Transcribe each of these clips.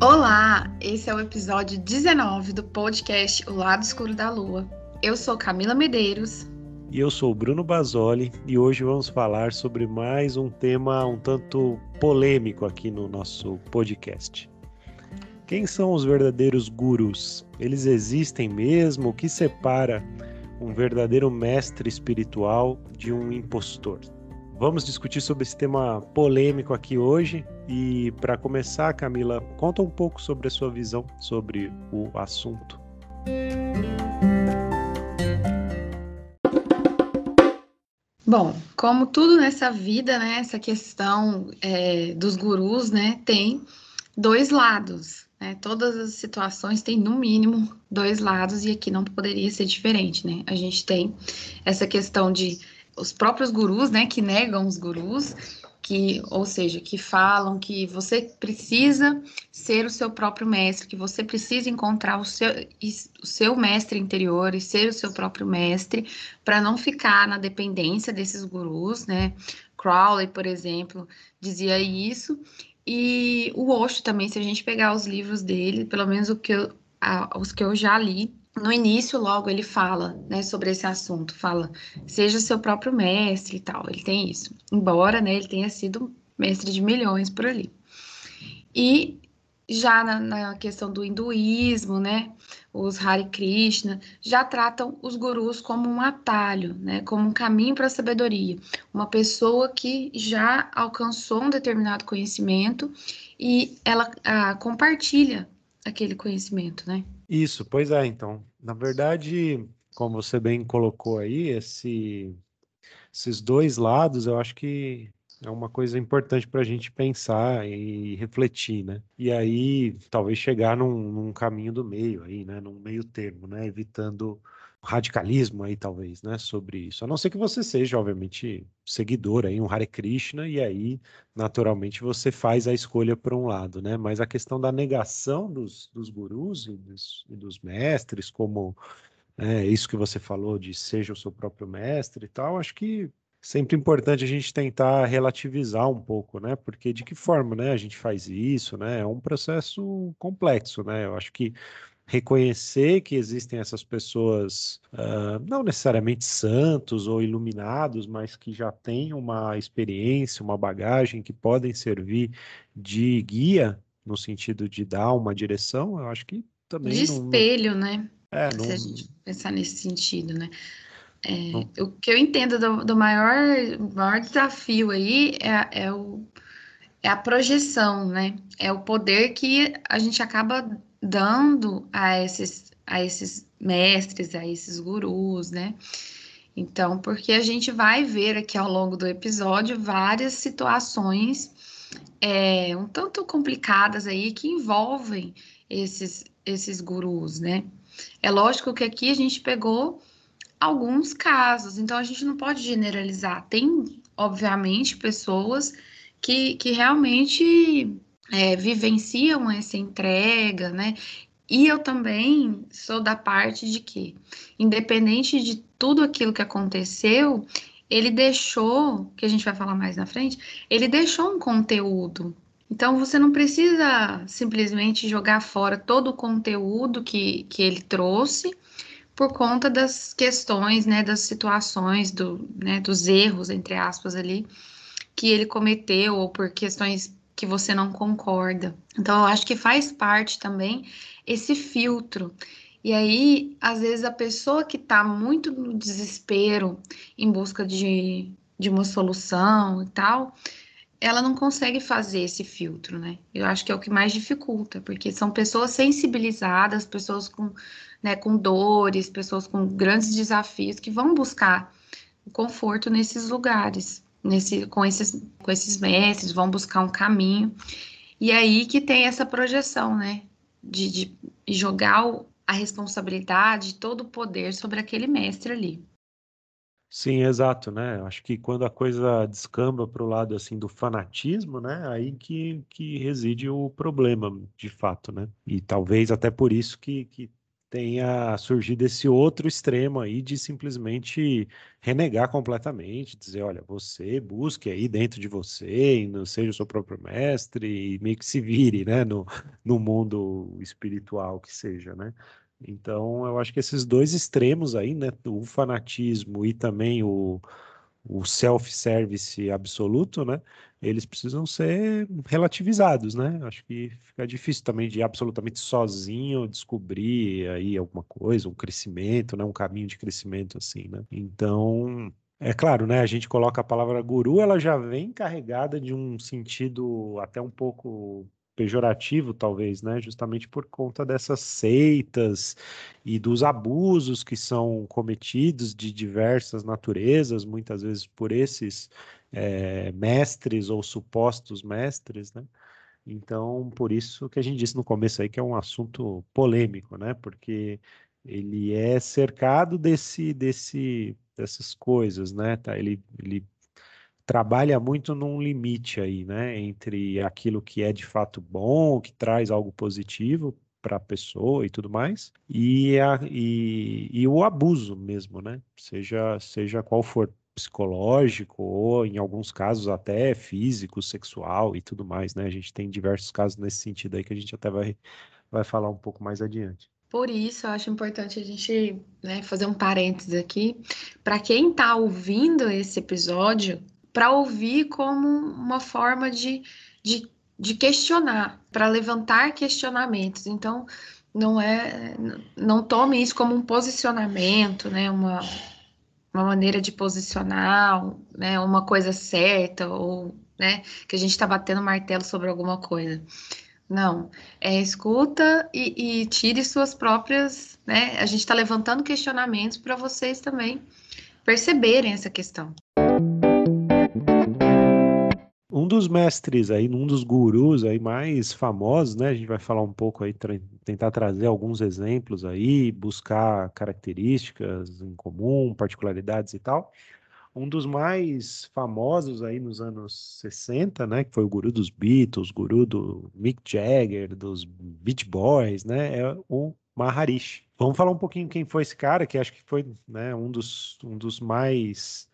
Olá, esse é o episódio 19 do podcast O Lado Escuro da Lua. Eu sou Camila Medeiros. E eu sou Bruno Basoli e hoje vamos falar sobre mais um tema um tanto polêmico aqui no nosso podcast. Quem são os verdadeiros gurus? Eles existem mesmo? O que separa um verdadeiro mestre espiritual de um impostor? Vamos discutir sobre esse tema polêmico aqui hoje. E para começar, Camila, conta um pouco sobre a sua visão sobre o assunto. Bom, como tudo nessa vida, né, essa questão é, dos gurus, né, tem dois lados. Né? Todas as situações têm, no mínimo, dois lados, e aqui não poderia ser diferente, né? A gente tem essa questão de os próprios gurus, né, que negam os gurus, que, ou seja, que falam que você precisa ser o seu próprio mestre, que você precisa encontrar o seu, o seu mestre interior e ser o seu próprio mestre, para não ficar na dependência desses gurus, né? Crowley, por exemplo, dizia isso. E o Osho também, se a gente pegar os livros dele, pelo menos o que eu, a, os que eu já li, no início, logo, ele fala né, sobre esse assunto, fala, seja seu próprio mestre e tal, ele tem isso. Embora né, ele tenha sido mestre de milhões por ali. E já na, na, questão do hinduísmo, né, os Hare Krishna, já tratam os gurus como um atalho, né, como um caminho para a sabedoria. Uma pessoa que já alcançou um determinado conhecimento e ela a, compartilha aquele conhecimento, né? Isso, pois é, então. Na verdade, como você bem colocou aí, esse, esses dois lados, eu acho que é uma coisa importante para a gente pensar e refletir, né? E aí, talvez chegar num, num, caminho do meio aí, né? Num meio termo, né? Evitando radicalismo aí, talvez, né? Sobre isso. A não ser que você seja, obviamente, seguidor aí, um Hare Krishna, e aí, naturalmente, você faz a escolha por um lado, né? Mas a questão da negação dos, dos gurus e dos, e dos mestres, como é, isso que você falou de seja o seu próprio mestre e tal, acho que sempre importante a gente tentar relativizar um pouco, né? Porque de que forma, né, a gente faz isso, né? É um processo complexo, né? Eu acho que reconhecer que existem essas pessoas, uh, não necessariamente santos ou iluminados, mas que já têm uma experiência, uma bagagem que podem servir de guia no sentido de dar uma direção, eu acho que também. De não, espelho, né? É, não... Se a gente pensar nesse sentido, né? É, o que eu entendo do, do maior, maior desafio aí é, é, o, é a projeção, né? É o poder que a gente acaba dando a esses, a esses mestres, a esses gurus, né? Então, porque a gente vai ver aqui ao longo do episódio várias situações é, um tanto complicadas aí que envolvem esses, esses gurus, né? É lógico que aqui a gente pegou alguns casos, então a gente não pode generalizar. Tem, obviamente, pessoas que, que realmente é, vivenciam essa entrega, né? E eu também sou da parte de que, independente de tudo aquilo que aconteceu, ele deixou, que a gente vai falar mais na frente, ele deixou um conteúdo. Então você não precisa simplesmente jogar fora todo o conteúdo que, que ele trouxe por conta das questões, né, das situações, do, né, dos erros, entre aspas, ali, que ele cometeu, ou por questões que você não concorda. Então, eu acho que faz parte também esse filtro. E aí, às vezes, a pessoa que está muito no desespero, em busca de, de uma solução e tal, ela não consegue fazer esse filtro, né? Eu acho que é o que mais dificulta, porque são pessoas sensibilizadas, pessoas com, né, com dores, pessoas com grandes desafios que vão buscar conforto nesses lugares nesse, com, esses, com esses mestres, vão buscar um caminho. E aí que tem essa projeção, né? De, de jogar o, a responsabilidade, todo o poder sobre aquele mestre ali. Sim, exato, né? Acho que quando a coisa descamba para o lado assim do fanatismo, né? Aí que, que reside o problema, de fato, né? E talvez até por isso que, que tenha surgido esse outro extremo aí de simplesmente renegar completamente, dizer, olha, você busque aí dentro de você, e não seja o seu próprio mestre, e meio que se vire, né, no, no mundo espiritual que seja, né? Então, eu acho que esses dois extremos aí, né, o fanatismo e também o, o self-service absoluto, né? Eles precisam ser relativizados, né? Acho que fica difícil também de absolutamente sozinho descobrir aí alguma coisa, um crescimento, né? Um caminho de crescimento assim, né? Então, é claro, né? A gente coloca a palavra guru, ela já vem carregada de um sentido até um pouco pejorativo, talvez, né? Justamente por conta dessas seitas e dos abusos que são cometidos de diversas naturezas, muitas vezes por esses é, mestres ou supostos mestres, né? Então, por isso que a gente disse no começo aí que é um assunto polêmico, né? Porque ele é cercado desse, desse, dessas coisas, né? Tá? Ele, ele trabalha muito num limite aí, né, entre aquilo que é de fato bom, que traz algo positivo para a pessoa e tudo mais, e, a, e, e, o abuso mesmo, né, seja, seja qual for psicológico ou em alguns casos até físico, sexual e tudo mais, né, a gente tem diversos casos nesse sentido aí que a gente até vai, vai falar um pouco mais adiante. Por isso, eu acho importante a gente né, fazer um parênteses aqui. Para quem está ouvindo esse episódio, para ouvir como uma forma de, de, de questionar, para levantar questionamentos. Então, não é, não tome isso como um posicionamento, né, uma, uma maneira de posicionar, né, uma coisa certa ou, né, que a gente está batendo martelo sobre alguma coisa. Não, é escuta e, e tire suas próprias, né? A gente está levantando questionamentos para vocês também perceberem essa questão um dos mestres aí, um dos gurus aí mais famosos, né? A gente vai falar um pouco aí, tentar trazer alguns exemplos aí, buscar características em comum, particularidades e tal. Um dos mais famosos aí nos anos 60, né, que foi o guru dos Beatles, guru do Mick Jagger, dos Beach Boys, né, é o Maharishi. Vamos falar um pouquinho quem foi esse cara, que acho que foi, né, um dos, um dos mais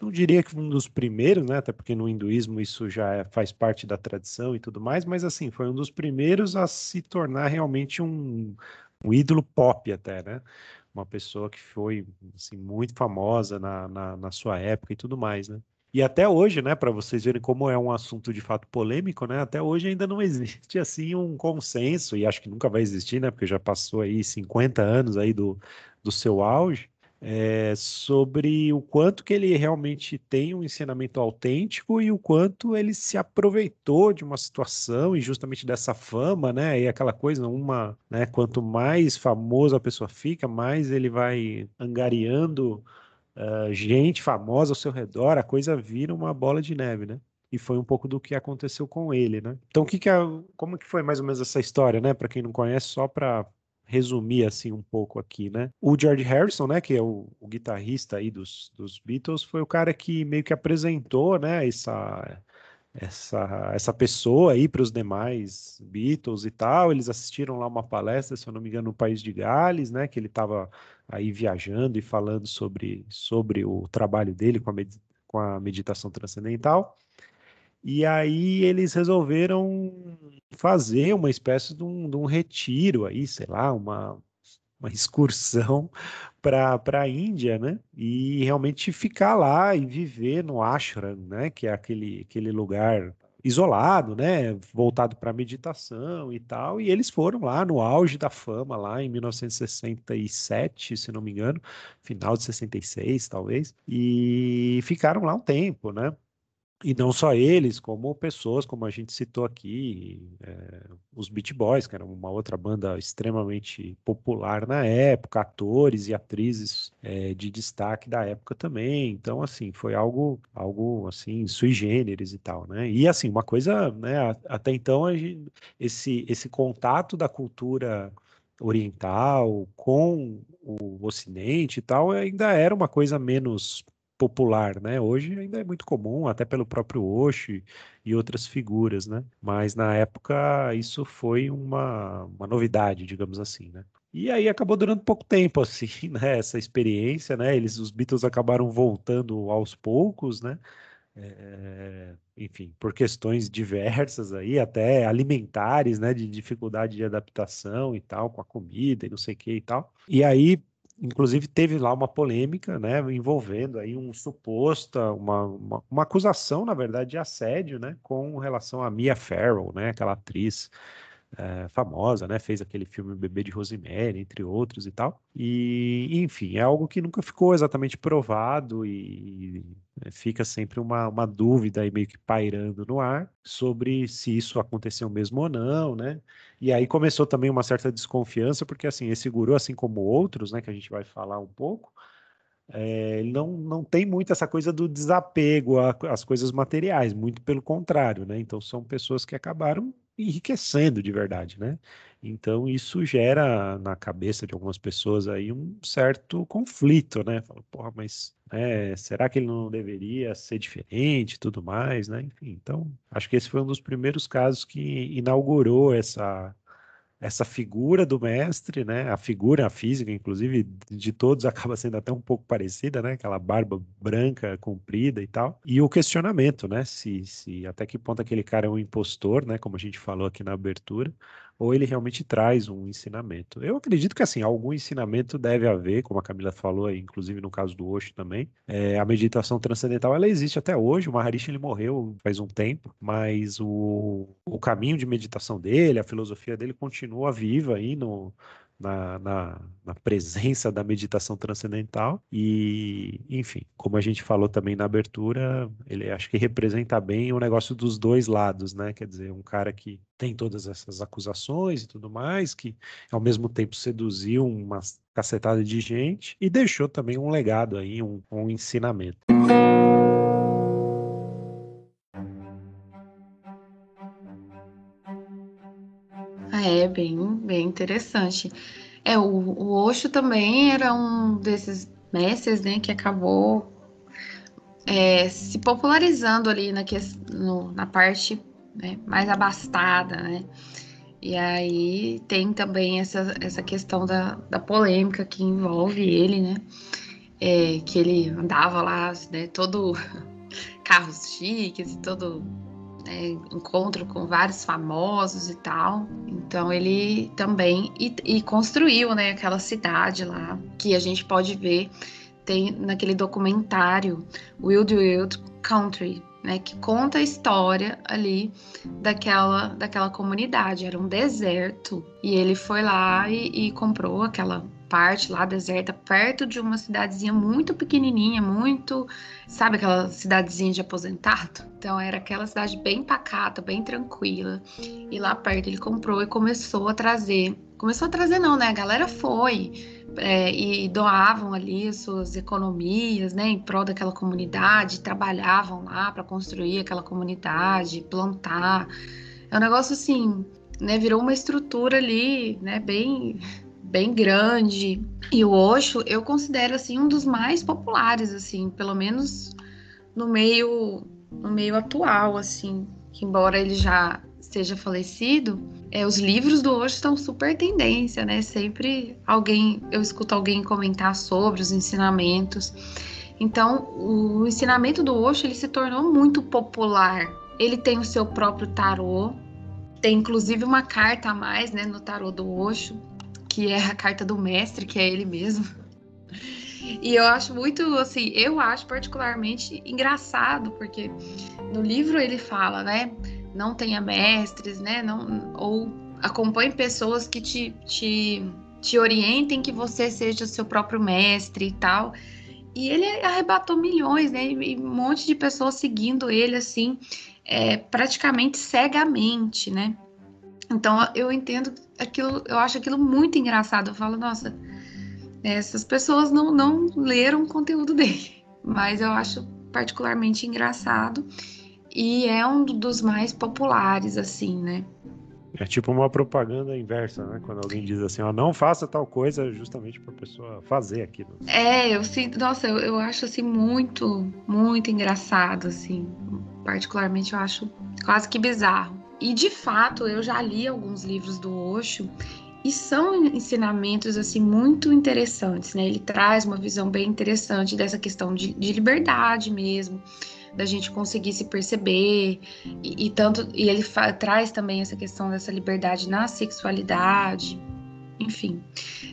não diria que um dos primeiros, né? Até porque no hinduísmo isso já é, faz parte da tradição e tudo mais, mas assim, foi um dos primeiros a se tornar realmente um, um ídolo pop até, né? Uma pessoa que foi assim, muito famosa na, na, na sua época e tudo mais, né? E até hoje, né, para vocês verem como é um assunto de fato polêmico, né, até hoje ainda não existe assim um consenso, e acho que nunca vai existir, né, porque já passou aí 50 anos aí do, do seu auge, é, sobre o quanto que ele realmente tem um ensinamento autêntico e o quanto ele se aproveitou de uma situação e justamente dessa fama, né? E aquela coisa, uma, né? Quanto mais famoso a pessoa fica, mais ele vai angariando uh, gente famosa ao seu redor, a coisa vira uma bola de neve, né? E foi um pouco do que aconteceu com ele, né? Então, que que é, como que foi mais ou menos essa história, né? Para quem não conhece, só para resumir assim um pouco aqui, né? O George Harrison, né, que é o, o guitarrista aí dos, dos Beatles, foi o cara que meio que apresentou, né, essa essa, essa pessoa aí para os demais Beatles e tal. Eles assistiram lá uma palestra, se eu não me engano, no país de Gales, né? Que ele estava aí viajando e falando sobre, sobre o trabalho dele com a, com a meditação transcendental. E aí eles resolveram fazer uma espécie de um, de um retiro aí, sei lá, uma, uma excursão para a Índia, né? E realmente ficar lá e viver no ashram, né? Que é aquele, aquele lugar isolado, né? Voltado para meditação e tal. E eles foram lá no auge da fama, lá em 1967, se não me engano, final de 66, talvez, e ficaram lá um tempo, né? E não só eles, como pessoas, como a gente citou aqui, é, os Beach Boys, que era uma outra banda extremamente popular na época, atores e atrizes é, de destaque da época também. Então, assim, foi algo, algo assim, sui generis e tal, né? E, assim, uma coisa, né, até então, gente, esse, esse contato da cultura oriental com o Ocidente e tal ainda era uma coisa menos popular, né? Hoje ainda é muito comum, até pelo próprio Osho e outras figuras, né? Mas na época isso foi uma, uma novidade, digamos assim, né? E aí acabou durando pouco tempo, assim, né? Essa experiência, né? Eles, os Beatles acabaram voltando aos poucos, né? É, enfim, por questões diversas aí, até alimentares, né? De dificuldade de adaptação e tal, com a comida e não sei o que e tal. E aí, inclusive, teve lá uma polêmica, né? Envolvendo aí um suposta, uma, uma, uma acusação, na verdade, de assédio, né? Com relação a Mia Farrow, né? Aquela atriz é, famosa, né? Fez aquele filme Bebê de Rosemary, entre outros e tal. E, enfim, é algo que nunca ficou exatamente provado e, e fica sempre uma, uma dúvida aí meio que pairando no ar sobre se isso aconteceu mesmo ou não, né? E aí começou também uma certa desconfiança, porque assim, esse guru, assim como outros, né, que a gente vai falar um pouco, é, não, não tem muito essa coisa do desapego às coisas materiais, muito pelo contrário, né? Então são pessoas que acabaram enriquecendo de verdade, né? Então isso gera na cabeça de algumas pessoas aí um certo conflito, né? Fala, porra, mas né, será que ele não deveria ser diferente tudo mais, né? Enfim, então acho que esse foi um dos primeiros casos que inaugurou essa essa figura do mestre, né? A figura a física, inclusive, de todos acaba sendo até um pouco parecida, né? Aquela barba branca, comprida e tal. E o questionamento, né? Se, se até que ponto aquele cara é um impostor, né? Como a gente falou aqui na abertura, ou ele realmente traz um ensinamento. Eu acredito que assim algum ensinamento deve haver, como a Camila falou, inclusive no caso do Osho também. É, a meditação transcendental ela existe até hoje. O Maharishi ele morreu faz um tempo, mas o, o caminho de meditação dele, a filosofia dele continua viva aí no, na, na, na, presença da meditação transcendental. E, enfim, como a gente falou também na abertura, ele acho que representa bem o negócio dos dois lados, né? Quer dizer, um cara que tem todas essas acusações e tudo mais, que ao mesmo tempo seduziu uma cacetada de gente e deixou também um legado aí, um, um ensinamento. É bem, bem interessante. É, o, o Osho também era um desses mestres, né, que acabou é, se popularizando ali na, que, no, na parte né, mais abastada, né? E aí tem também essa, essa questão da, da polêmica que envolve ele, né? É, que ele andava lá, né, todo carros chiques e todo né, encontro com vários famosos e tal. Então ele também e, e, construiu, né, aquela cidade lá que a gente pode ver tem naquele documentário Wild Wild Country, né, que conta a história ali daquela daquela comunidade. Era um deserto e ele foi lá e, e comprou aquela parte lá deserta, perto de uma cidadezinha muito pequenininha, muito, sabe aquela cidadezinha de aposentado? Então era aquela cidade bem pacata, bem tranquila. E lá perto ele comprou e começou a trazer, começou a trazer não, né? A galera foi é, e doavam ali suas economias, né, em prol daquela comunidade, trabalhavam lá para construir aquela comunidade, plantar. É um negócio assim, né, virou uma estrutura ali, né, bem bem grande. E o Osho eu considero assim um dos mais populares assim, pelo menos no meio no meio atual assim, que embora ele já esteja falecido, é, os livros do Osho estão super tendência, né? Sempre alguém eu escuto alguém comentar sobre os ensinamentos. Então, o ensinamento do Osho ele se tornou muito popular. Ele tem o seu próprio tarô, tem inclusive uma carta a mais, né, no tarô do Osho, que é a carta do mestre, que é ele mesmo. E eu acho muito, assim, eu acho particularmente engraçado, porque no livro ele fala, né? Não tenha mestres, né? Não, ou acompanhe pessoas que te, te, te orientem que você seja o seu próprio mestre e tal. E ele arrebatou milhões, né? E um monte de pessoas seguindo ele, assim, é, praticamente cegamente, né? Então eu entendo aquilo, eu acho aquilo muito engraçado. Eu falo, nossa, essas pessoas não, não leram o conteúdo dele, mas eu acho particularmente engraçado e é um dos mais populares, assim, né? É tipo uma propaganda inversa, né? Quando alguém diz assim, ó, não faça tal coisa justamente para a pessoa fazer aquilo. É, eu sinto, nossa, eu, eu acho assim muito, muito engraçado, assim. Particularmente eu acho quase que bizarro. E de fato, eu já li alguns livros do Osho e são ensinamentos assim muito interessantes, né? Ele traz uma visão bem interessante dessa questão de, de liberdade mesmo, da gente conseguir se perceber e, e tanto e ele traz também essa questão dessa liberdade na sexualidade, enfim.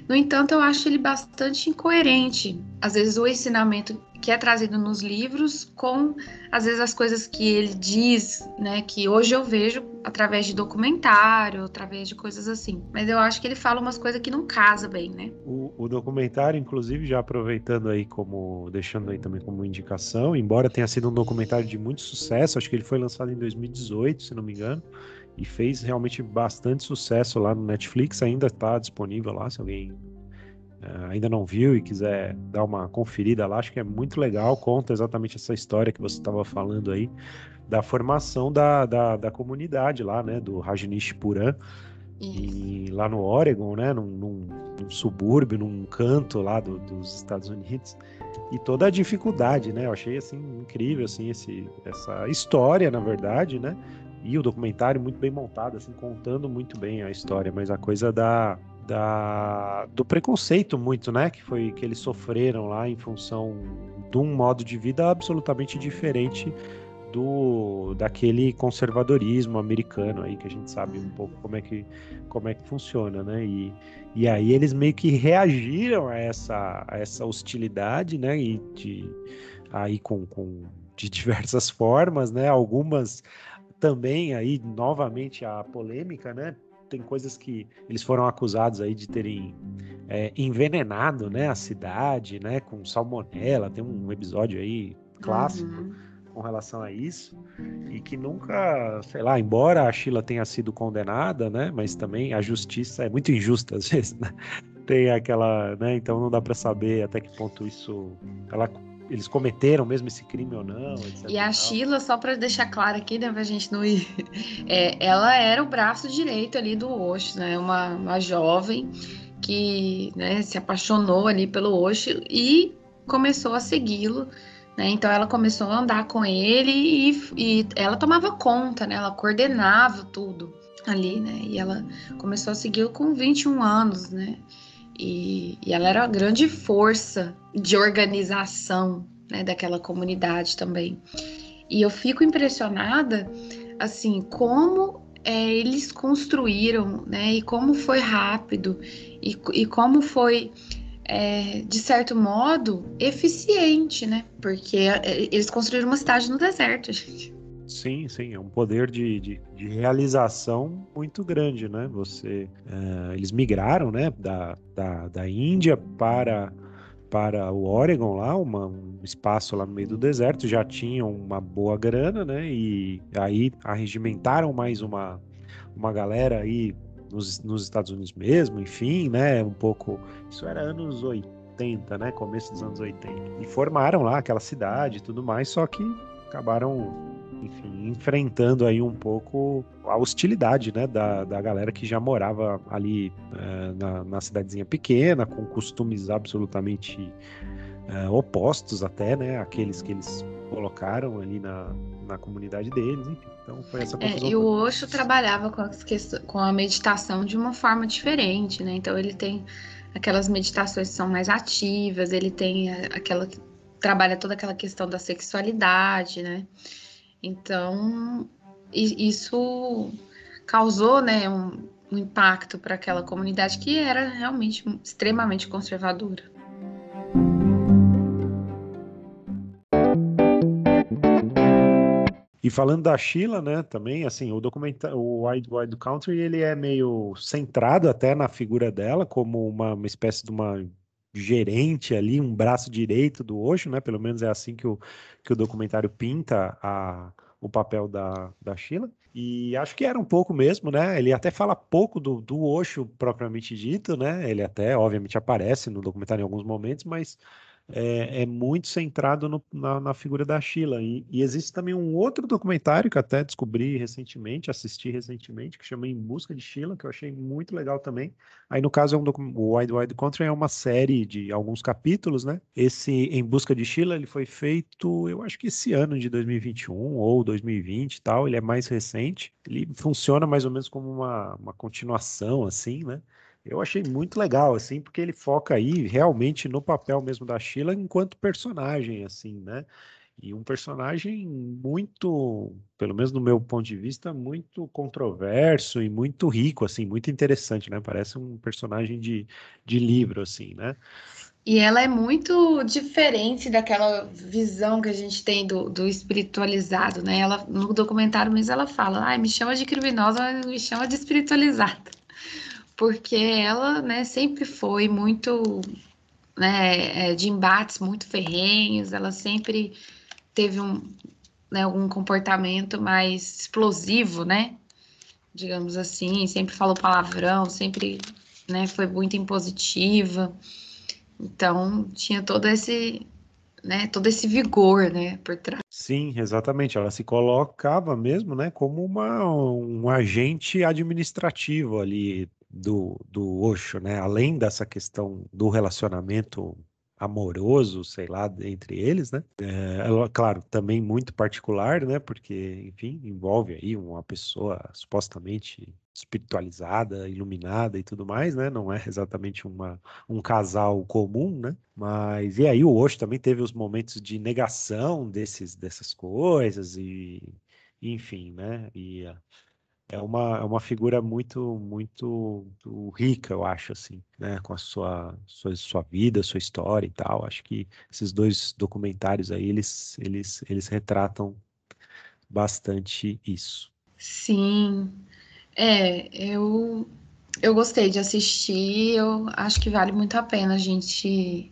No entanto, eu acho ele bastante incoerente. Às vezes o ensinamento que é trazido nos livros com às vezes as coisas que ele diz, né, que hoje eu vejo através de documentário, através de coisas assim. Mas eu acho que ele fala umas coisas que não casa bem, né? O, o documentário, inclusive, já aproveitando aí como deixando aí também como indicação, embora tenha sido um documentário de muito sucesso, acho que ele foi lançado em 2018, se não me engano e fez realmente bastante sucesso lá no Netflix, ainda está disponível lá, se alguém uh, ainda não viu e quiser dar uma conferida lá, acho que é muito legal, conta exatamente essa história que você estava falando aí, da formação da, da, da, comunidade lá, né, do Rajneesh Puran, e lá no Oregon, né, num, num, num subúrbio, num canto lá do, dos Estados Unidos, e toda a dificuldade, né, eu achei, assim, incrível, assim, esse, essa história, na verdade, né, e o documentário muito bem montado, assim, contando muito bem a história, mas a coisa da, da do preconceito muito, né, que foi que eles sofreram lá em função de um modo de vida absolutamente diferente do daquele conservadorismo americano aí que a gente sabe um pouco como é que como é que funciona, né? E, e aí eles meio que reagiram a essa a essa hostilidade, né? E de aí com, com de diversas formas, né? Algumas também aí novamente a polêmica, né? Tem coisas que eles foram acusados aí de terem é, envenenado, né, a cidade, né, com salmonela. Tem um episódio aí clássico uhum. com relação a isso e que nunca, sei lá, embora a Sheila tenha sido condenada, né, mas também a justiça é muito injusta às vezes, né? Tem aquela, né? Então não dá para saber até que ponto isso ela eles cometeram mesmo esse crime ou não. Etc. E a Sheila, só para deixar claro aqui, né, pra gente não ir, é, ela era o braço direito ali do Osho, né, uma, uma jovem que né, se apaixonou ali pelo Osho e começou a segui-lo. Né, então ela começou a andar com ele e, e ela tomava conta, né, ela coordenava tudo ali, né? E ela começou a segui-lo com 21 anos, né? E, e ela era uma grande força de organização né, daquela comunidade também. E eu fico impressionada, assim, como é, eles construíram, né, e como foi rápido, e, e como foi, é, de certo modo, eficiente, né, porque é, eles construíram uma cidade no deserto, gente. Sim, sim, é um poder de, de, de realização muito grande, né? Você, uh, eles migraram, né, da, da, da Índia para para o Oregon lá, uma, um espaço lá no meio do deserto, já tinham uma boa grana, né? E aí arregimentaram mais uma, uma galera aí nos, nos Estados Unidos mesmo, enfim, né? Um pouco. Isso era anos 80, né? Começo dos anos 80. E formaram lá aquela cidade e tudo mais, só que acabaram enfim, enfrentando aí um pouco a hostilidade, né, da, da galera que já morava ali é, na, na cidadezinha pequena, com costumes absolutamente é, opostos até, né, aqueles que eles colocaram ali na, na comunidade deles, enfim. Então foi essa confusão. É, e o Osho trabalhava com, com a meditação de uma forma diferente, né? Então ele tem aquelas meditações que são mais ativas, ele tem aquela trabalha toda aquela questão da sexualidade, né? Então, isso causou né, um, um impacto para aquela comunidade que era realmente extremamente conservadora. E falando da Sheila, né, também, assim, o documentário, o Wide Wide Country, ele é meio centrado até na figura dela, como uma, uma espécie de uma gerente ali, um braço direito do Osho, né? Pelo menos é assim que o, que o documentário pinta a, o papel da, da Sheila. E acho que era um pouco mesmo, né? Ele até fala pouco do, do Osho propriamente dito, né? Ele até, obviamente, aparece no documentário em alguns momentos, mas é, é muito centrado no, na, na, figura da Sheila. E, e, existe também um outro documentário que até descobri recentemente, assisti recentemente, que chama Em Busca de Sheila, que eu achei muito legal também. Aí, no caso, é um o Wide Wide Country é uma série de alguns capítulos, né? Esse Em Busca de Sheila, ele foi feito, eu acho que esse ano de 2021 ou 2020 e tal, ele é mais recente. Ele funciona mais ou menos como uma, uma continuação, assim, né? Eu achei muito legal, assim, porque ele foca aí realmente no papel mesmo da Sheila enquanto personagem, assim, né? E um personagem muito, pelo menos no meu ponto de vista, muito controverso e muito rico, assim, muito interessante, né? Parece um personagem de, de livro, assim, né? E ela é muito diferente daquela visão que a gente tem do, do espiritualizado, né? Ela, no documentário mesmo ela fala, ah, me chama de criminosa, me chama de espiritualizada. Porque ela, né, sempre foi muito, né, é, de embates muito ferrenhos, ela sempre teve um, né, um comportamento mais explosivo, né? Digamos assim, sempre falou palavrão, sempre, né, foi muito impositiva. Então, tinha todo esse, né, todo esse vigor, né, por trás. Sim, exatamente. Ela se colocava mesmo, né, como uma, um agente administrativo ali do, do Osho, né, além dessa questão do relacionamento amoroso, sei lá, entre eles, né? É, claro, também muito particular, né? Porque, enfim, envolve aí uma pessoa supostamente espiritualizada, iluminada e tudo mais, né? Não é exatamente uma, um casal comum, né? Mas e aí o Osho também teve os momentos de negação desses dessas coisas e enfim, né? E é uma, é uma figura muito, muito, muito, rica, eu acho, assim, né? Com a sua, sua, sua vida, sua história e tal. Acho que esses dois documentários aí, eles, eles, eles retratam bastante isso. Sim, é, eu, eu gostei de assistir, eu acho que vale muito a pena a gente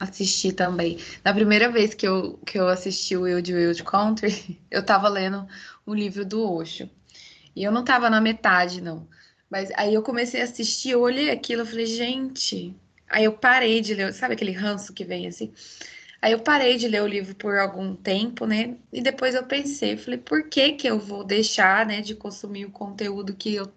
assistir também. Na primeira vez que eu, que eu assisti o Wild Wild Country, eu estava lendo o livro do Osho. E eu não tava na metade, não. Mas aí eu comecei a assistir, eu olhei aquilo, eu falei, gente. Aí eu parei de ler, sabe aquele ranço que vem assim? Aí eu parei de ler o livro por algum tempo, né? E depois eu pensei, falei, por que que eu vou deixar, né, de consumir o conteúdo que eu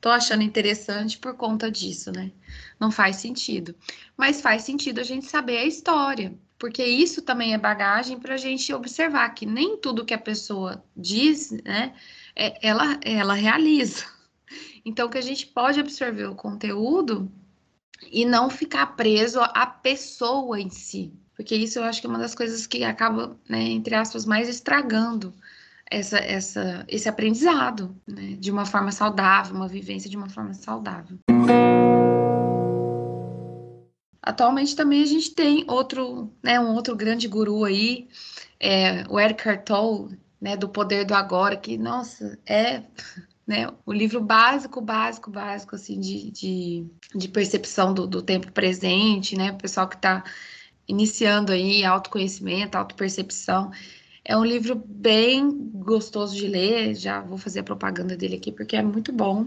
tô achando interessante por conta disso, né? Não faz sentido. Mas faz sentido a gente saber a história, porque isso também é bagagem para a gente observar que nem tudo que a pessoa diz, né, é, ela, ela realiza. Então, que a gente pode absorver o conteúdo e não ficar preso à pessoa em si. Porque isso eu acho que é uma das coisas que acaba, né, entre aspas, mais estragando essa, essa, esse aprendizado, né, de uma forma saudável, uma vivência de uma forma saudável. Atualmente também a gente tem outro, né, um outro grande guru aí, é, o Eric Tolle, né, do poder do agora, que, nossa, é né, o livro básico, básico, básico, assim, de, de, de percepção do, do, tempo presente, né, o pessoal que está iniciando aí autoconhecimento, autopercepção, é um livro bem gostoso de ler, já vou fazer a propaganda dele aqui, porque é muito bom,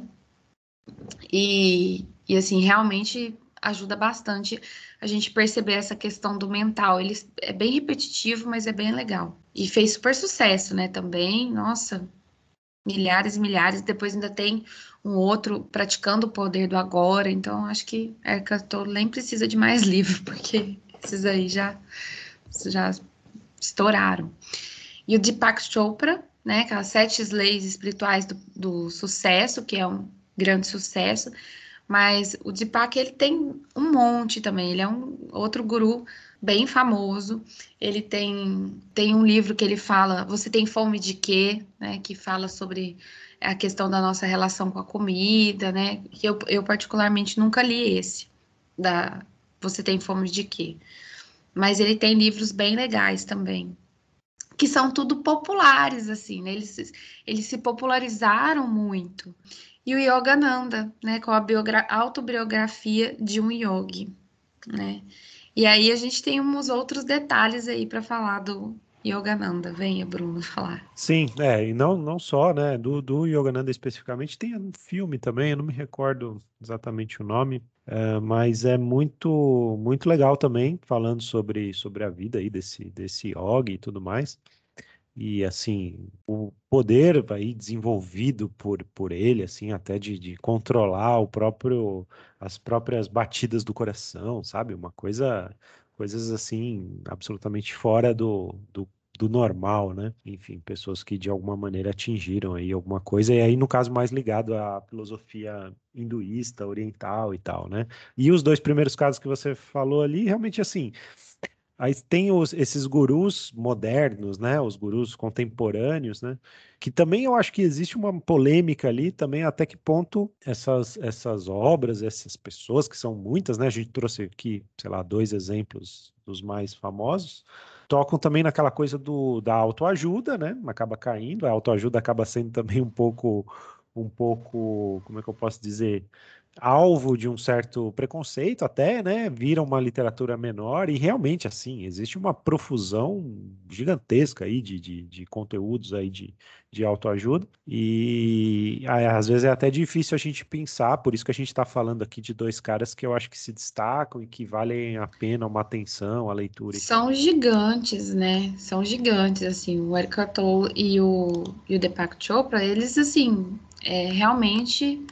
e, e assim, realmente ajuda bastante a gente perceber essa questão do mental. Ele é bem repetitivo, mas é bem legal. E fez super sucesso, né? Também, nossa, milhares e milhares. Depois ainda tem um outro praticando o poder do agora. Então, acho que Erika nem precisa de mais livro, porque esses aí já, já estouraram. E o Deepak Chopra, né? Aquelas sete leis espirituais do, do sucesso, que é um grande sucesso mas o Deepak, ele tem um monte também. Ele é um outro guru bem famoso. Ele tem, tem um livro que ele fala, Você tem fome de quê? Né, que fala sobre a questão da nossa relação com a comida, né? Que eu, eu particularmente nunca li esse, da Você tem fome de quê? Mas ele tem livros bem legais também, que são tudo populares, assim, né? Eles, eles se popularizaram muito e o Yogananda, né, com a autobiografia de um yogi, né? E aí a gente tem uns outros detalhes aí para falar do Yogananda. Venha, Bruno, falar. Sim, é, e não, não só, né, do, do Yogananda especificamente, tem um filme também, eu não me recordo exatamente o nome, é, mas é muito muito legal também, falando sobre, sobre a vida aí desse, desse yogi e tudo mais e assim o poder aí desenvolvido por, por ele assim até de, de controlar o próprio as próprias batidas do coração sabe uma coisa coisas assim absolutamente fora do, do, do normal, né? Enfim, pessoas que de alguma maneira atingiram aí alguma coisa, e aí no caso mais ligado à filosofia hinduísta, oriental e tal, né? E os dois primeiros casos que você falou ali, realmente assim, Aí tem os, esses gurus modernos, né? Os gurus contemporâneos, né? Que também eu acho que existe uma polêmica ali também até que ponto essas, essas obras, essas pessoas, que são muitas, né? A gente trouxe aqui, sei lá, dois exemplos dos mais famosos, tocam também naquela coisa do, da autoajuda, né? Acaba caindo, a autoajuda acaba sendo também um pouco, um pouco, como é que eu posso dizer? Alvo de um certo preconceito até, né? Vira uma literatura menor e realmente, assim, existe uma profusão gigantesca aí de, de, de conteúdos aí de, de autoajuda e às vezes é até difícil a gente pensar, por isso que a gente está falando aqui de dois caras que eu acho que se destacam e que valem a pena uma atenção, a leitura. São gigantes, né? São gigantes, assim, o Eric Tolle e o, e o Deepak Chopra, eles, assim, é, realmente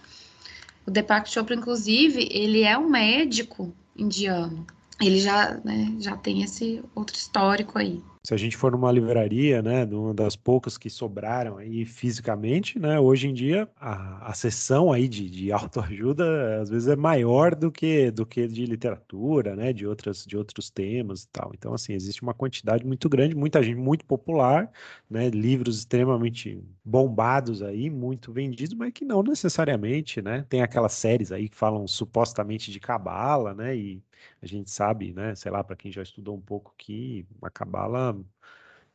o Deepak Chopra, inclusive, ele é um médico indiano. Ele já, né, já tem esse outro histórico aí se a gente for numa livraria, né, uma das poucas que sobraram aí fisicamente, né, hoje em dia a, a sessão aí de, de autoajuda às vezes é maior do que do que de literatura, né, de outras de outros temas e tal. Então assim existe uma quantidade muito grande, muita gente muito popular, né, livros extremamente bombados aí, muito vendidos, mas que não necessariamente, né, tem aquelas séries aí que falam supostamente de cabala, né, e a gente sabe, né, sei lá, para quem já estudou um pouco que a cabala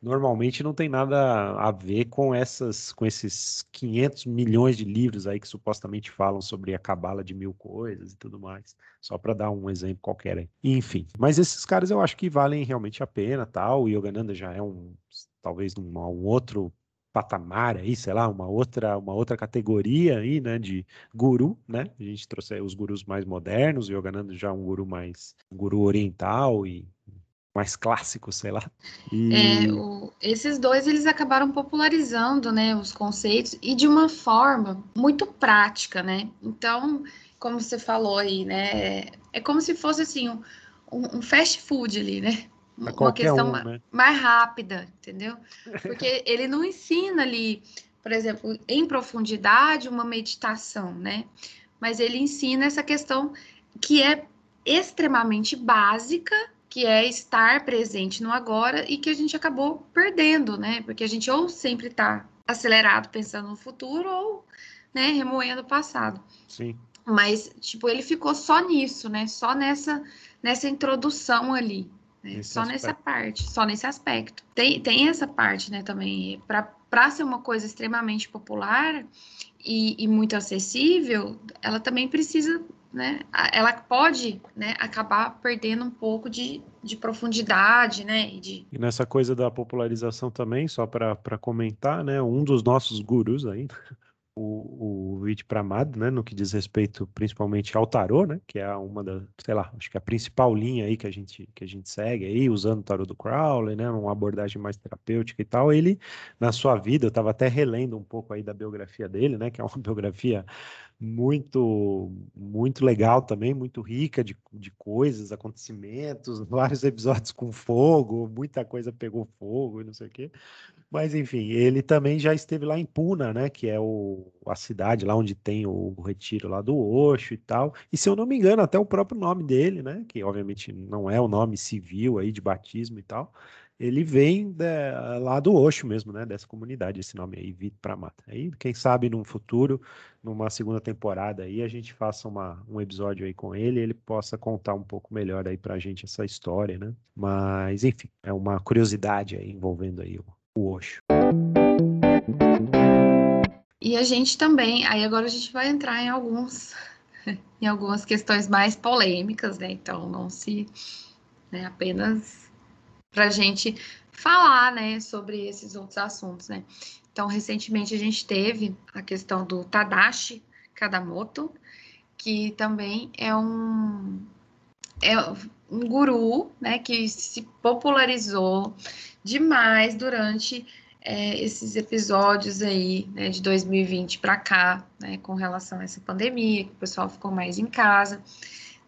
normalmente não tem nada a ver com essas com esses 500 milhões de livros aí que supostamente falam sobre a cabala de mil coisas e tudo mais, só para dar um exemplo qualquer aí. Enfim, mas esses caras eu acho que valem realmente a pena, tal. O Yogananda já é um talvez um, um outro patamar aí, sei lá, uma outra, uma outra categoria aí, né, de guru, né? A gente trouxe os gurus mais modernos, o Yogananda já é um guru mais um guru oriental e mais clássico, sei lá. E... É, o, esses dois eles acabaram popularizando, né, os conceitos e de uma forma muito prática, né? Então, como você falou aí, né, é como se fosse assim um, um fast food ali, né? Uma questão um, né? mais rápida, entendeu? Porque ele não ensina ali, por exemplo, em profundidade uma meditação, né? Mas ele ensina essa questão que é extremamente básica, que é estar presente no agora e que a gente acabou perdendo, né? Porque a gente ou sempre está acelerado pensando no futuro ou, né, remoendo o passado. Sim. Mas, tipo, ele ficou só nisso, né? Só nessa, nessa introdução ali. Né? Só aspecto. nessa parte, só nesse aspecto. Tem, tem essa parte, né, também. Para ser uma coisa extremamente popular e, e, muito acessível, ela também precisa, né? Ela pode né, acabar perdendo um pouco de, de profundidade, né? E, de... e nessa coisa da popularização também, só para comentar, né? Um dos nossos gurus aí, o, o Vit Pramad, né, no que diz respeito principalmente ao tarô, né, que é uma da, sei lá, acho que é a principal linha aí que a gente que a gente segue aí, usando o tarô do Crowley, né, uma abordagem mais terapêutica e tal. Ele na sua vida, eu estava até relendo um pouco aí da biografia dele, né, que é uma biografia muito muito legal também, muito rica de, de coisas, acontecimentos, vários episódios com fogo, muita coisa pegou fogo e não sei o quê. Mas enfim, ele também já esteve lá em Puna, né, que é o, a cidade lá onde tem o, o retiro lá do Osho e tal. E se eu não me engano, até o próprio nome dele, né, que obviamente não é o nome civil aí de batismo e tal, ele vem lá do Osho mesmo, né? Dessa comunidade, esse nome aí, Vito Pramata. Aí, quem sabe, num futuro, numa segunda temporada aí, a gente faça uma, um episódio aí com ele, ele possa contar um pouco melhor aí pra gente essa história, né? Mas, enfim, é uma curiosidade aí envolvendo aí o, o Osho. E a gente também, aí agora a gente vai entrar em alguns, em algumas questões mais polêmicas, né? Então, não se né, apenas para a gente falar, né, sobre esses outros assuntos, né. Então, recentemente a gente teve a questão do Tadashi Kadamoto, que também é um é um guru, né, que se popularizou demais durante é, esses episódios aí, né, de 2020 para cá, né, com relação a essa pandemia, que o pessoal ficou mais em casa.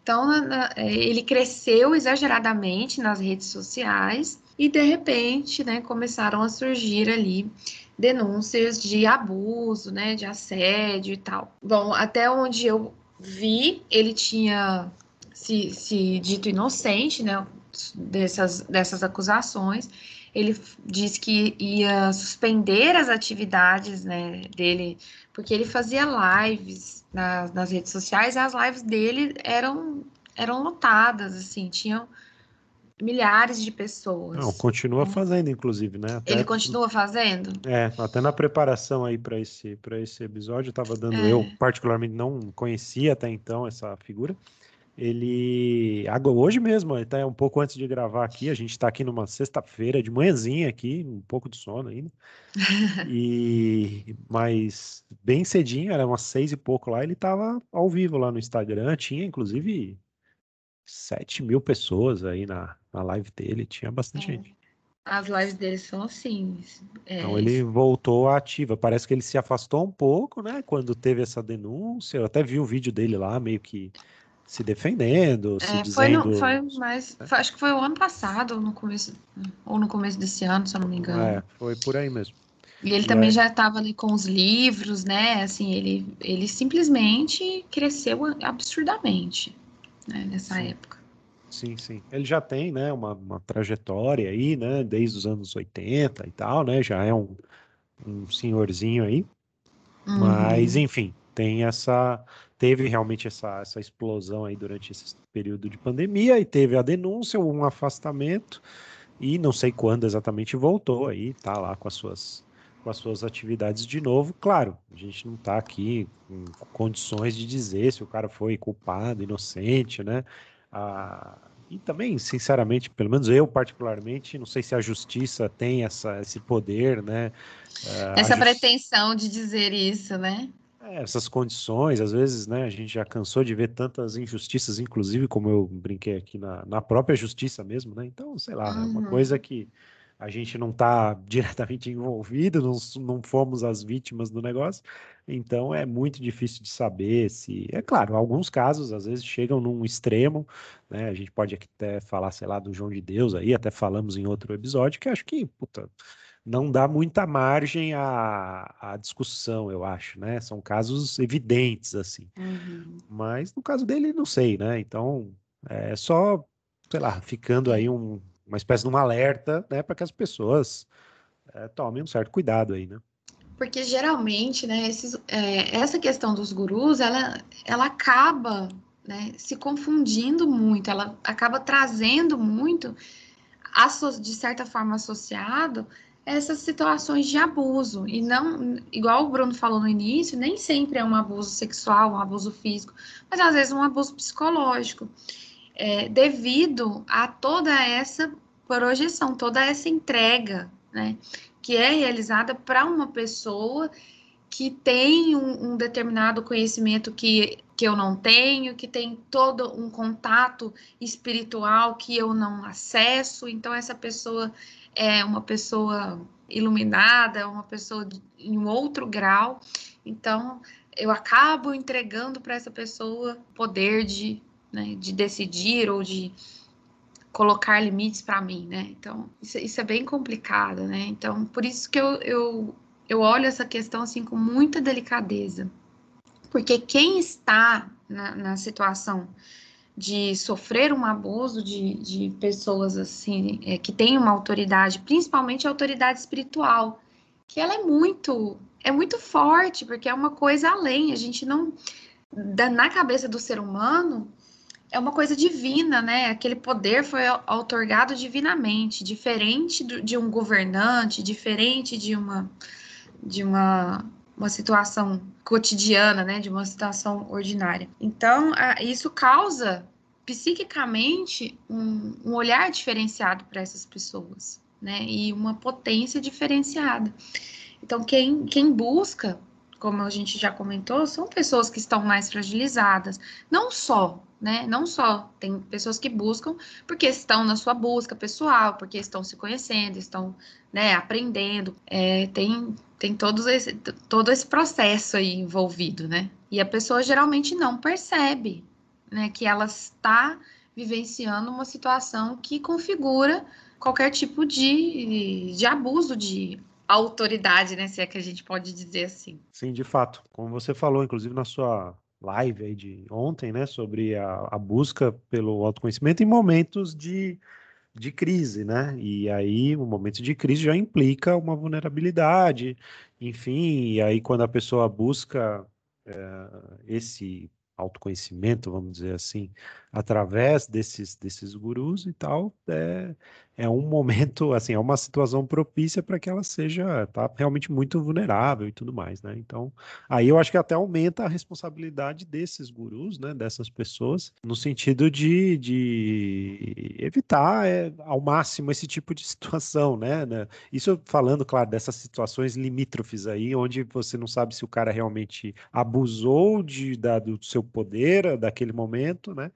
Então, é, ele cresceu exageradamente nas redes sociais e, de repente, né, começaram a surgir ali denúncias de abuso, né, de assédio e tal. Bom, até onde eu vi, ele tinha se, se dito inocente, né, dessas, dessas acusações. Ele disse que ia suspender as atividades, né, dele, porque ele fazia lives nas, nas redes sociais, e as lives dele eram eram lotadas, assim, tinham milhares de pessoas. Não, continua né? fazendo, inclusive, né? Até, Ele continua fazendo? É, até na preparação aí para esse, esse episódio, eu estava dando, é. eu particularmente não conhecia até então essa figura. Ele, hoje mesmo, até um pouco antes de gravar aqui, a gente está aqui numa sexta-feira, de manhãzinha aqui, um pouco de sono ainda. e, mas bem cedinho, era umas seis e pouco lá, ele estava ao vivo lá no Instagram, tinha inclusive 7 mil pessoas aí na, na live dele, tinha bastante é. gente. As lives dele são assim. É, então ele voltou à ativa. Parece que ele se afastou um pouco, né? Quando teve essa denúncia. Eu até vi o vídeo dele lá, meio que se defendendo, é, se dizendo. Foi, no, foi mais. Foi, acho que foi o ano passado, ou no começo, ou no começo desse ano, se eu não me engano. É, foi por aí mesmo. E ele também é. já estava ali com os livros, né? Assim, ele, ele simplesmente cresceu absurdamente né, nessa sim. época. Sim, sim. Ele já tem, né, uma, uma trajetória aí, né, desde os anos 80 e tal, né, já é um, um senhorzinho aí. Uhum. Mas, enfim, tem essa, teve realmente essa, essa explosão aí durante esse período de pandemia e teve a denúncia, um afastamento e não sei quando exatamente voltou aí, tá lá com as suas com as suas atividades de novo. Claro, a gente não está aqui com condições de dizer se o cara foi culpado, inocente, né? Ah, e também, sinceramente, pelo menos eu particularmente, não sei se a justiça tem essa, esse poder, né? Ah, essa pretensão de dizer isso, né? É, essas condições, às vezes, né, a gente já cansou de ver tantas injustiças, inclusive, como eu brinquei aqui na, na própria justiça mesmo, né? Então, sei lá, uhum. é uma uhum. coisa que a gente não está diretamente envolvido, não, não fomos as vítimas do negócio, então é muito difícil de saber se. É claro, alguns casos às vezes chegam num extremo, né? A gente pode até falar, sei lá, do João de Deus aí, até falamos em outro episódio, que acho que, puta, não dá muita margem à, à discussão, eu acho, né? São casos evidentes, assim. Uhum. Mas no caso dele, não sei, né? Então, é só, sei lá, ficando aí um uma espécie de um alerta, né, para que as pessoas é, tomem um certo cuidado aí, né? Porque geralmente, né, esses, é, essa questão dos gurus, ela, ela acaba né, se confundindo muito, ela acaba trazendo muito, de certa forma associado, essas situações de abuso. E não, igual o Bruno falou no início, nem sempre é um abuso sexual, um abuso físico, mas às vezes um abuso psicológico é, devido a toda essa projeção, toda essa entrega, né, que é realizada para uma pessoa que tem um, um, determinado conhecimento que, que eu não tenho, que tem todo um contato espiritual que eu não acesso, então essa pessoa é uma pessoa iluminada, uma pessoa em outro grau, então eu acabo entregando para essa pessoa poder de né, de decidir ou de colocar limites para mim, né? Então, isso, isso, é bem complicado, né? Então, por isso que eu, eu, eu olho essa questão assim com muita delicadeza. Porque quem está na, na situação de sofrer um abuso de, de pessoas assim, é, que têm uma autoridade, principalmente a autoridade espiritual, que ela é muito, é muito forte, porque é uma coisa além, a gente não, na cabeça do ser humano, é uma coisa divina, né? Aquele poder foi otorgado divinamente, diferente do, de um governante, diferente de uma de uma, uma situação cotidiana, né? De uma situação ordinária. Então, isso causa psiquicamente um, um olhar diferenciado para essas pessoas, né? E uma potência diferenciada. Então, quem, quem busca como a gente já comentou, são pessoas que estão mais fragilizadas. Não só né? Não só tem pessoas que buscam porque estão na sua busca pessoal, porque estão se conhecendo, estão, né, aprendendo. É, tem tem todos esse, todo esse processo aí envolvido, né? E a pessoa geralmente não percebe, né, que ela está vivenciando uma situação que configura qualquer tipo de, de abuso de autoridade, né, se é que a gente pode dizer assim. Sim, de fato. Como você falou, inclusive na sua live aí de ontem, né, sobre a, a busca pelo autoconhecimento em momentos de de crise, né? E aí o momento de crise já implica uma vulnerabilidade, enfim, e aí quando a pessoa busca é, esse autoconhecimento, vamos dizer assim, através desses, desses gurus e tal, é, é um momento, assim, é uma situação propícia para que ela seja, tá realmente muito vulnerável e tudo mais, né? Então, aí eu acho que até aumenta a responsabilidade desses gurus, né, dessas pessoas, no sentido de, de evitar é, ao máximo esse tipo de situação, né? né? Isso falando, claro, dessas situações limítrofes aí, onde você não sabe se o cara realmente abusou de, da, do seu poder daquele momento, né?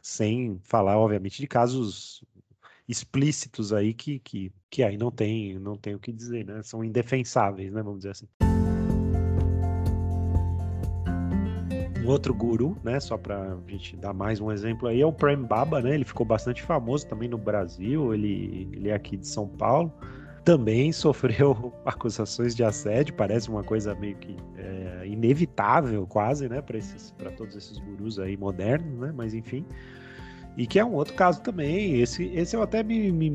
Sem falar, obviamente, de casos explícitos aí que, que, que aí não tem, não tem o que dizer, né? São indefensáveis, né? Vamos dizer assim. Um outro guru, né? Só para a gente dar mais um exemplo aí, é o Prem Baba, né? Ele ficou bastante famoso também no Brasil, ele, ele é aqui de São Paulo também sofreu acusações de assédio, parece uma coisa meio que é, inevitável quase, né, para todos esses gurus aí modernos, né, mas enfim. E que é um outro caso também, esse, esse eu até me, me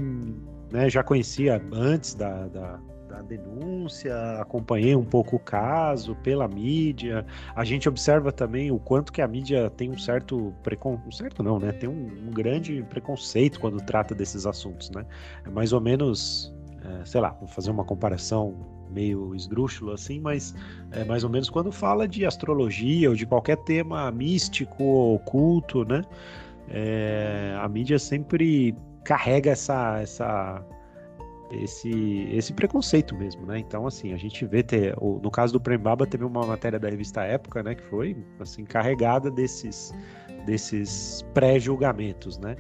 né, já conhecia antes da, da, da, denúncia, acompanhei um pouco o caso pela mídia, a gente observa também o quanto que a mídia tem um certo preconceito, um certo não, né, tem um, um grande preconceito quando trata desses assuntos, né, é mais ou menos é, sei lá, vou fazer uma comparação meio esdrúxulo assim, mas é mais ou menos quando fala de astrologia ou de qualquer tema místico ou oculto, né? É, a mídia sempre carrega essa, essa esse, esse preconceito mesmo, né? Então, assim, a gente vê, ter, no caso do Prembaba, teve uma matéria da revista Época, né, que foi, assim, carregada desses, desses pré-julgamentos, né?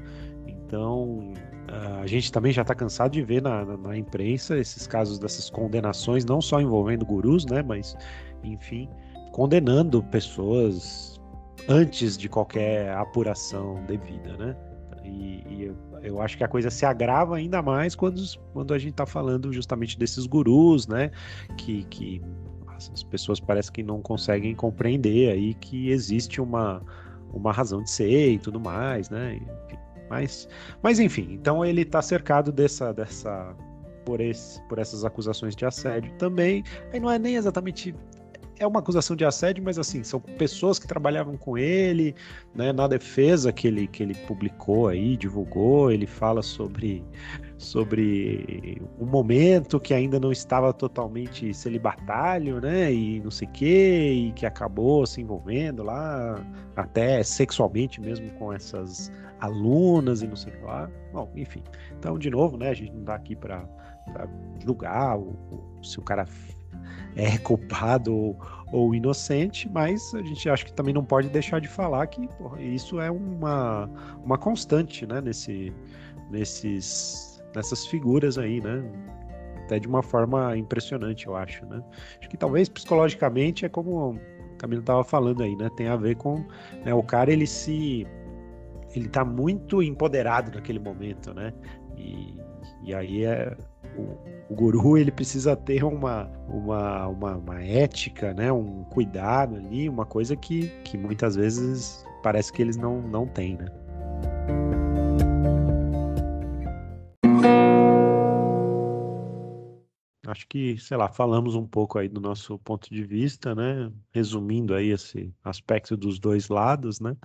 Então, Uh, a gente também já está cansado de ver na, na, na, imprensa esses casos dessas condenações, não só envolvendo gurus, né, mas, enfim, condenando pessoas antes de qualquer apuração devida, né? E, e eu, eu, acho que a coisa se agrava ainda mais quando, quando a gente está falando justamente desses gurus, né? Que, que as pessoas parecem que não conseguem compreender aí que existe uma, uma razão de ser e tudo mais, né? Enfim, mas, mas enfim, então ele está cercado dessa, dessa por, esse, por essas acusações de assédio também. Aí não é nem exatamente é uma acusação de assédio, mas assim, são pessoas que trabalhavam com ele, né, na defesa que ele, que ele publicou aí, divulgou, ele fala sobre, sobre um momento que ainda não estava totalmente celibatário, né, e não sei o quê, e que acabou se envolvendo lá, até sexualmente mesmo com essas alunas e não sei lá. Bom, enfim. Então, de novo, né, a gente não está aqui para julgar se o cara é culpado ou, ou, inocente, mas a gente acha que também não pode deixar de falar que porra, isso é uma, uma constante, né, nesse, nesses, nessas figuras aí, né, até de uma forma impressionante, eu acho, né. Acho que talvez psicologicamente é como o Camilo estava falando aí, né, tem a ver com né, o cara ele se ele tá muito empoderado naquele momento, né? E, e aí é o, o, guru ele precisa ter uma, uma, uma, uma, ética, né? Um cuidado ali, uma coisa que, que muitas vezes parece que eles não, não têm, né? Acho que, sei lá, falamos um pouco aí do nosso ponto de vista, né? Resumindo aí esse aspecto dos dois lados, né?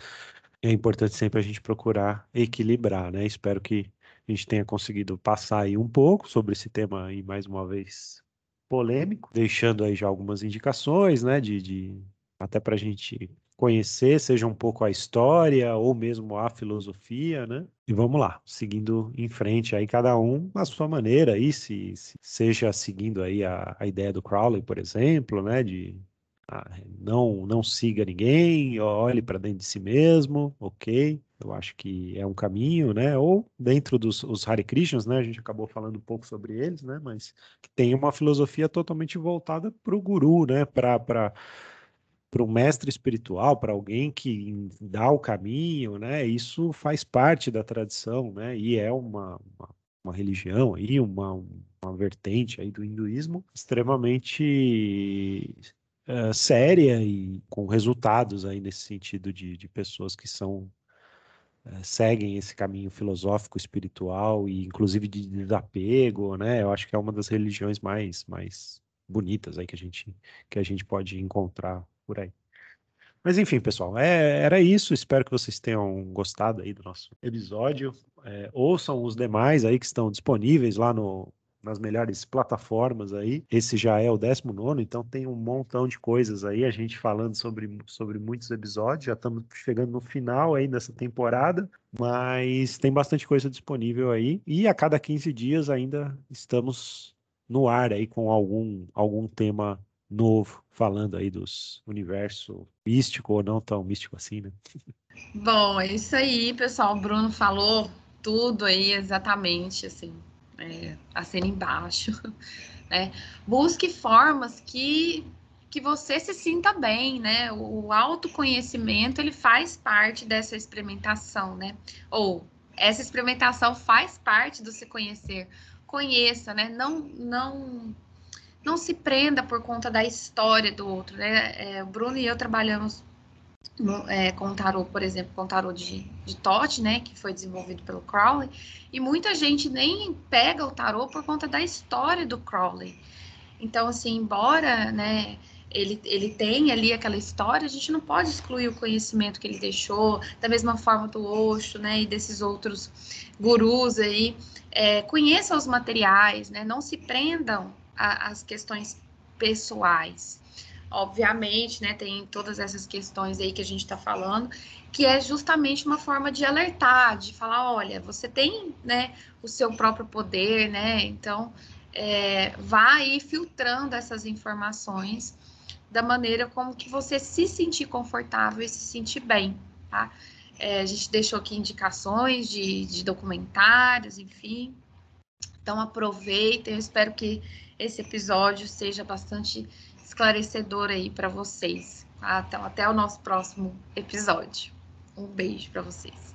É importante sempre a gente procurar equilibrar, né? Espero que a gente tenha conseguido passar aí um pouco sobre esse tema aí mais uma vez polêmico, deixando aí já algumas indicações, né? De, de até para a gente conhecer, seja um pouco a história ou mesmo a filosofia, né? E vamos lá, seguindo em frente aí, cada um à sua maneira aí, se, se seja seguindo aí a, a ideia do Crowley, por exemplo, né? De não, não siga ninguém, olhe para dentro de si mesmo, ok? Eu acho que é um caminho, né? Ou dentro dos os Hare Krishnas, né? A gente acabou falando um pouco sobre eles, né? Mas que tem uma filosofia totalmente voltada para o guru, né? Para para um mestre espiritual, para alguém que dá o caminho, né? Isso faz parte da tradição, né? E é uma, uma, uma religião aí, uma, uma vertente aí do hinduísmo extremamente uh, séria e com resultados aí nesse sentido de, de pessoas que são uh, seguem esse caminho filosófico espiritual e inclusive de desapego, né? Eu acho que é uma das religiões mais mais bonitas aí que a gente que a gente pode encontrar por aí. Mas enfim, pessoal, é, era isso. Espero que vocês tenham gostado aí do nosso episódio. É, ouçam os demais aí que estão disponíveis lá no, nas melhores plataformas aí. Esse já é o 19, então tem um montão de coisas aí, a gente falando sobre, sobre muitos episódios. Já estamos chegando no final aí dessa temporada, mas tem bastante coisa disponível aí. E a cada 15 dias ainda estamos no ar aí com algum, algum tema novo, falando aí dos universo místico ou não tão místico assim, né? Bom, é isso aí, pessoal. O Bruno falou tudo aí exatamente, assim, é, assina embaixo. Né? Busque formas que, que você se sinta bem, né? O, o autoconhecimento, ele faz parte dessa experimentação, né? Ou essa experimentação faz parte do se conhecer. Conheça, né? Não, não, não se prenda por conta da história do outro, né? É, o Bruno e eu trabalhamos é, com tarô, por exemplo, com tarô de, de Tote, né, que foi desenvolvido pelo Crowley, e muita gente nem pega o tarô por conta da história do Crowley. Então, assim, embora, né, ele, ele tem ali aquela história, a gente não pode excluir o conhecimento que ele deixou, da mesma forma do Osho, né, e desses outros gurus aí. É, conheça os materiais, né, não se prendam às questões pessoais obviamente, né, tem todas essas questões aí que a gente está falando, que é justamente uma forma de alertar, de falar, olha, você tem, né, o seu próprio poder, né, então é, vá aí filtrando essas informações da maneira como que você se sentir confortável e se sentir bem, tá? É, a gente deixou aqui indicações de, de documentários, enfim. Então aproveitem, eu espero que esse episódio seja bastante esclarecedor aí para vocês. Tá? Então, até o nosso próximo episódio. Um beijo para vocês.